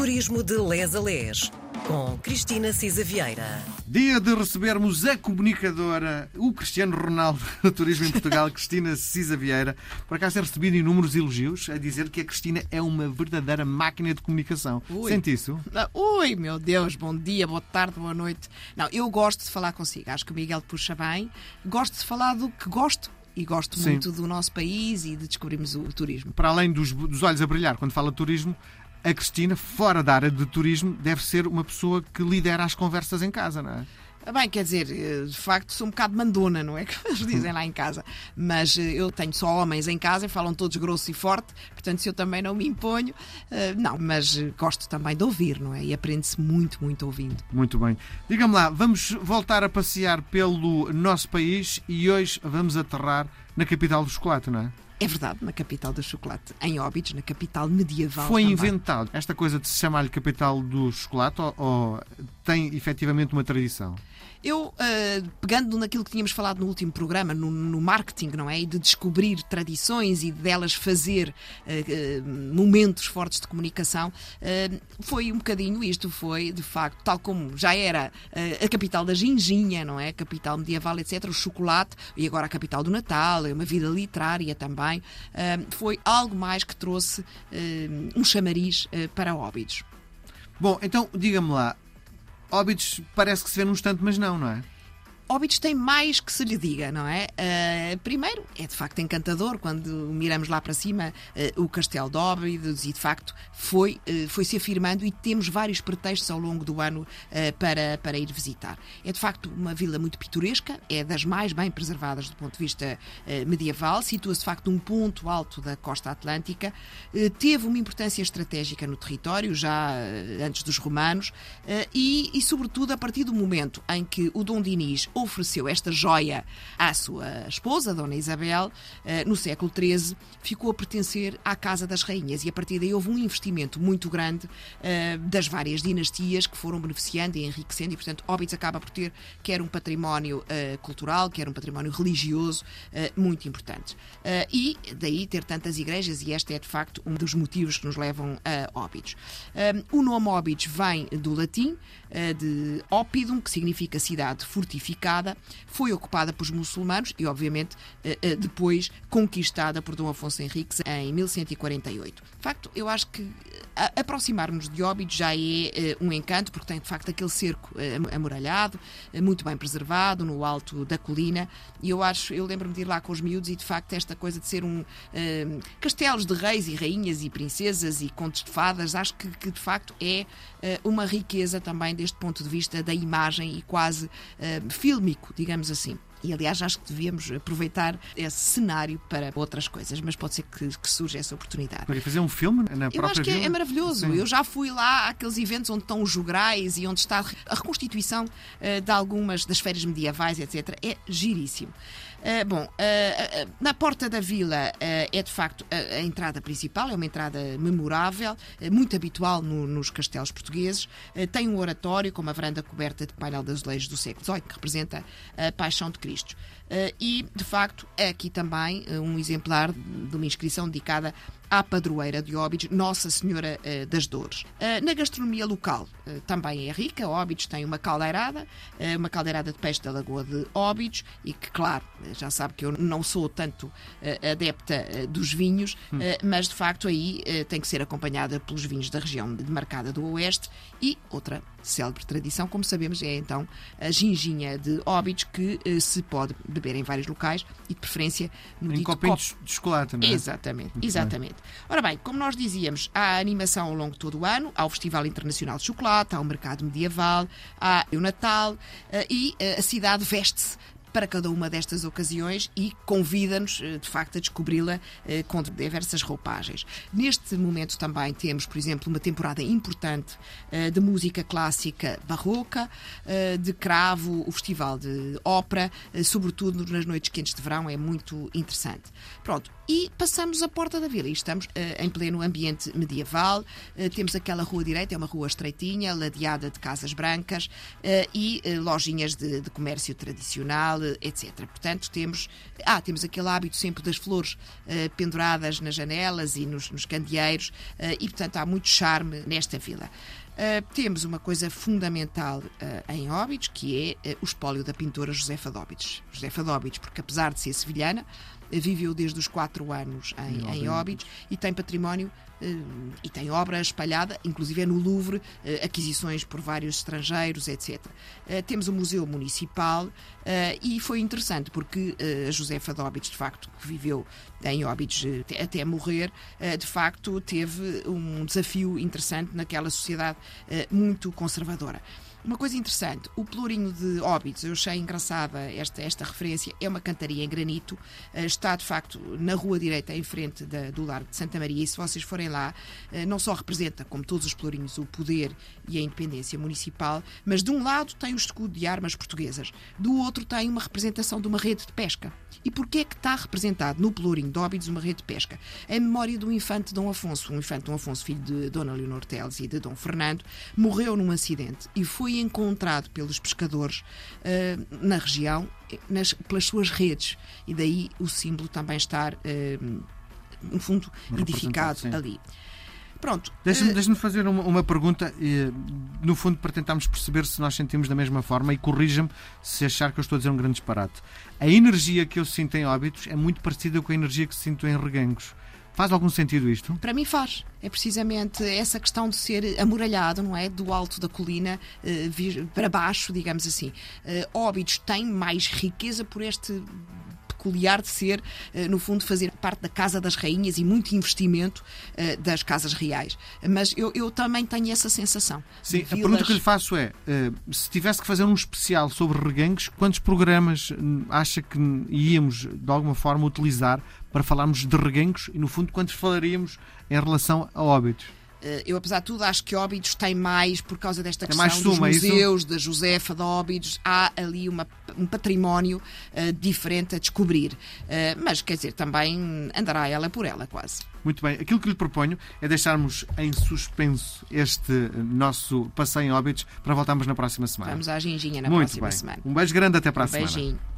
Turismo de Les a Les, com Cristina Cisa Vieira. Dia de recebermos a comunicadora, o Cristiano Ronaldo do Turismo em Portugal, Cristina Cisa Vieira. Por acaso tem recebido inúmeros elogios a dizer que a Cristina é uma verdadeira máquina de comunicação. Ui. Sente isso? Ah, Ui, meu Deus, bom dia, boa tarde, boa noite. Não, eu gosto de falar consigo. Acho que o Miguel puxa bem. Gosto de falar do que gosto e gosto Sim. muito do nosso país e de descobrirmos o turismo. Para além dos, dos olhos a brilhar quando fala de turismo, a Cristina, fora da área de turismo, deve ser uma pessoa que lidera as conversas em casa, não é? Bem, quer dizer, eh, de facto sou um bocado mandona, não é? Que eles dizem lá em casa. Mas eh, eu tenho só homens em casa e falam todos grosso e forte, portanto, se eu também não me imponho, eh, não, mas gosto também de ouvir, não é? E aprende-se muito, muito ouvindo. Muito bem. Diga-me lá, vamos voltar a passear pelo nosso país e hoje vamos aterrar na capital do chocolate, não é? É verdade, na capital do chocolate, em Óbidos, na capital medieval. Foi também. inventado esta coisa de se chamar-lhe capital do chocolate ou, ou tem efetivamente uma tradição? Eu, eh, pegando naquilo que tínhamos falado no último programa, no, no marketing, não é? E de descobrir tradições e delas fazer eh, momentos fortes de comunicação, eh, foi um bocadinho isto. Foi, de facto, tal como já era a capital da ginginha, não é? A capital medieval, etc., o chocolate, e agora a capital do Natal, é uma vida literária também, eh, foi algo mais que trouxe eh, um chamariz eh, para Óbidos. Bom, então diga-me lá, Óbidos parece que se vê num instante, mas não, não é? Óbidos tem mais que se lhe diga, não é? Ah, primeiro, é de facto encantador quando miramos lá para cima ah, o Castelo de Óbidos e de facto foi, ah, foi se afirmando e temos vários pretextos ao longo do ano para, para ir visitar. É de facto uma vila muito pitoresca, é das mais bem preservadas do ponto de vista medieval, situa-se de facto num ponto alto da costa atlântica, teve uma importância estratégica no território já antes dos romanos e, e, sobretudo, a partir do momento em que o Dom Dinis ofereceu esta joia à sua esposa, Dona Isabel, eh, no século XIII, ficou a pertencer à Casa das Rainhas e a partir daí houve um investimento muito grande eh, das várias dinastias que foram beneficiando e enriquecendo e, portanto, Óbidos acaba por ter quer um património eh, cultural, quer um património religioso muito importante. E daí ter tantas igrejas e este é, de facto, um dos motivos que nos levam a Óbidos. O nome Óbidos vem do latim, de Ópidum, que significa cidade fortificada, foi ocupada pelos muçulmanos e, obviamente, eh, eh, depois conquistada por Dom Afonso Henriques em 1148. De facto, eu acho que eh, aproximarmos de Óbidos já é um encanto, porque tem, de facto, aquele cerco amoralhado, eh, muito bem preservado, no alto da colina, e eu acho, eu lembro-me de ir lá com os miúdos e, de facto, esta coisa de ser um eh, castelos de reis e rainhas e princesas e contos de fadas, acho que, que, de facto, é uma riqueza também deste ponto de vista da imagem e quase eh, fílmico, digamos assim. E aliás, acho que devíamos aproveitar esse cenário para outras coisas, mas pode ser que, que surja essa oportunidade. Para fazer um filme na Eu própria acho que é, é maravilhoso. Sim. Eu já fui lá àqueles eventos onde estão os jograis e onde está a reconstituição eh, de algumas das feiras medievais, etc. É giríssimo. Eh, bom, eh, eh, na porta da vila é de facto a, a entrada principal, é uma entrada memorável, muito habitual no- nos castelos portugueses. Tem um oratório com uma varanda coberta de painel de azulejos do século XVIII, que representa a paixão de Cristo. E, de facto, é aqui também um exemplar de uma inscrição dedicada à padroeira de Óbidos, Nossa Senhora eh, das Dores. Eh, na gastronomia local eh, também é rica. Óbidos tem uma caldeirada, uma caldeirada de peixe da Lagoa de Óbidos e que, claro, já sabe que eu não sou tanto adepta dos vinhos, eh, mas de facto aí tem que ser acompanhada pelos vinhos da região demarcada do Oeste e outra célebre tradição, como sabemos, é então a ginginha de Óbidos que se pode beber em vários locais e de preferência no Em dito copinhos de chocolate, é? Exatamente, exatamente. Ora bem, como nós dizíamos, há animação ao longo de todo o ano, há o Festival Internacional de Chocolate, há o Mercado Medieval, há o Natal eh, e eh, a cidade veste-se para cada uma destas ocasiões e convida-nos, eh, de facto, a descobri-la eh, com diversas roupagens. Neste momento também temos, por exemplo, uma temporada importante eh, de música clássica barroca, de cravo, o Festival de Ópera, sobretudo nas noites quentes de verão, é muito interessante. Pronto, e passamos a porta da vila e estamos em pleno ambiente medieval. Temos aquela rua direita, é uma rua estreitinha, ladeada de casas brancas e lojinhas de, de comércio tradicional, etc. Portanto, temos, ah, temos aquele hábito sempre das flores uh, penduradas nas janelas e nos, nos candeeiros, uh, e portanto há muito charme nesta vila. Uh, temos uma coisa fundamental uh, em Óbidos, que é uh, o espólio da pintora Josefa de Óbidos. Josefa de Óbidos, porque apesar de ser sevilhana, viveu desde os quatro anos em, em Óbidos e tem património eh, e tem obra espalhada, inclusive é no Louvre, eh, aquisições por vários estrangeiros, etc. Eh, temos o Museu Municipal e foi interessante porque a Josefa de Óbidos, de facto, que viveu em Óbidos até morrer, de facto teve um desafio interessante naquela sociedade muito conservadora. Uma coisa interessante, o Pelourinho de Óbidos, eu achei engraçada esta, esta referência, é uma cantaria em granito, eh, está de facto na rua direita em frente da, do Largo de Santa Maria e se vocês forem lá, eh, não só representa, como todos os Pelourinhos, o poder e a independência municipal, mas de um lado tem o escudo de armas portuguesas, do outro tem uma representação de uma rede de pesca. E porquê é que está representado no Pelourinho de Óbidos uma rede de pesca? Em memória do infante Dom Afonso, o infante Dom Afonso, filho de Dona Leonor Teles e de Dom Fernando, morreu num acidente e foi foi encontrado pelos pescadores uh, na região nas, pelas suas redes. E daí o símbolo também estar, uh, no fundo, edificado ali. Pronto. Deixa-me uh... deixa fazer uma, uma pergunta, no fundo, para tentarmos perceber se nós sentimos da mesma forma e corrija-me se achar que eu estou a dizer um grande disparate. A energia que eu sinto em óbitos é muito parecida com a energia que sinto em regangos. Faz algum sentido isto? Para mim faz. É precisamente essa questão de ser amuralhado, não é? Do alto da colina uh, para baixo, digamos assim. Uh, Óbidos tem mais riqueza por este peculiar de ser, eh, no fundo, fazer parte da Casa das Rainhas e muito investimento das casas reais. Mas eu, eu também tenho essa sensação. Sim, a pergunta que lhe faço é: se tivesse que fazer um especial sobre regangues, quantos programas hum, acha que íamos, de alguma forma, utilizar para falarmos de reguengos e, no fundo, quantos falaríamos em relação a óbitos? Eh, eu, apesar de tudo, acho que Óbidos tem mais, por causa desta questão mais suma, dos museus, isso? da Josefa de Óbidos, há ali uma, um património uh, diferente a descobrir. Uh, mas, quer dizer, também andará ela por ela, quase. Muito bem. Aquilo que lhe proponho é deixarmos em suspenso este nosso passeio em Óbidos para voltarmos na próxima semana. Vamos à ginginha na Muito próxima bem. semana. Um beijo grande até para a um semana. Beijinho.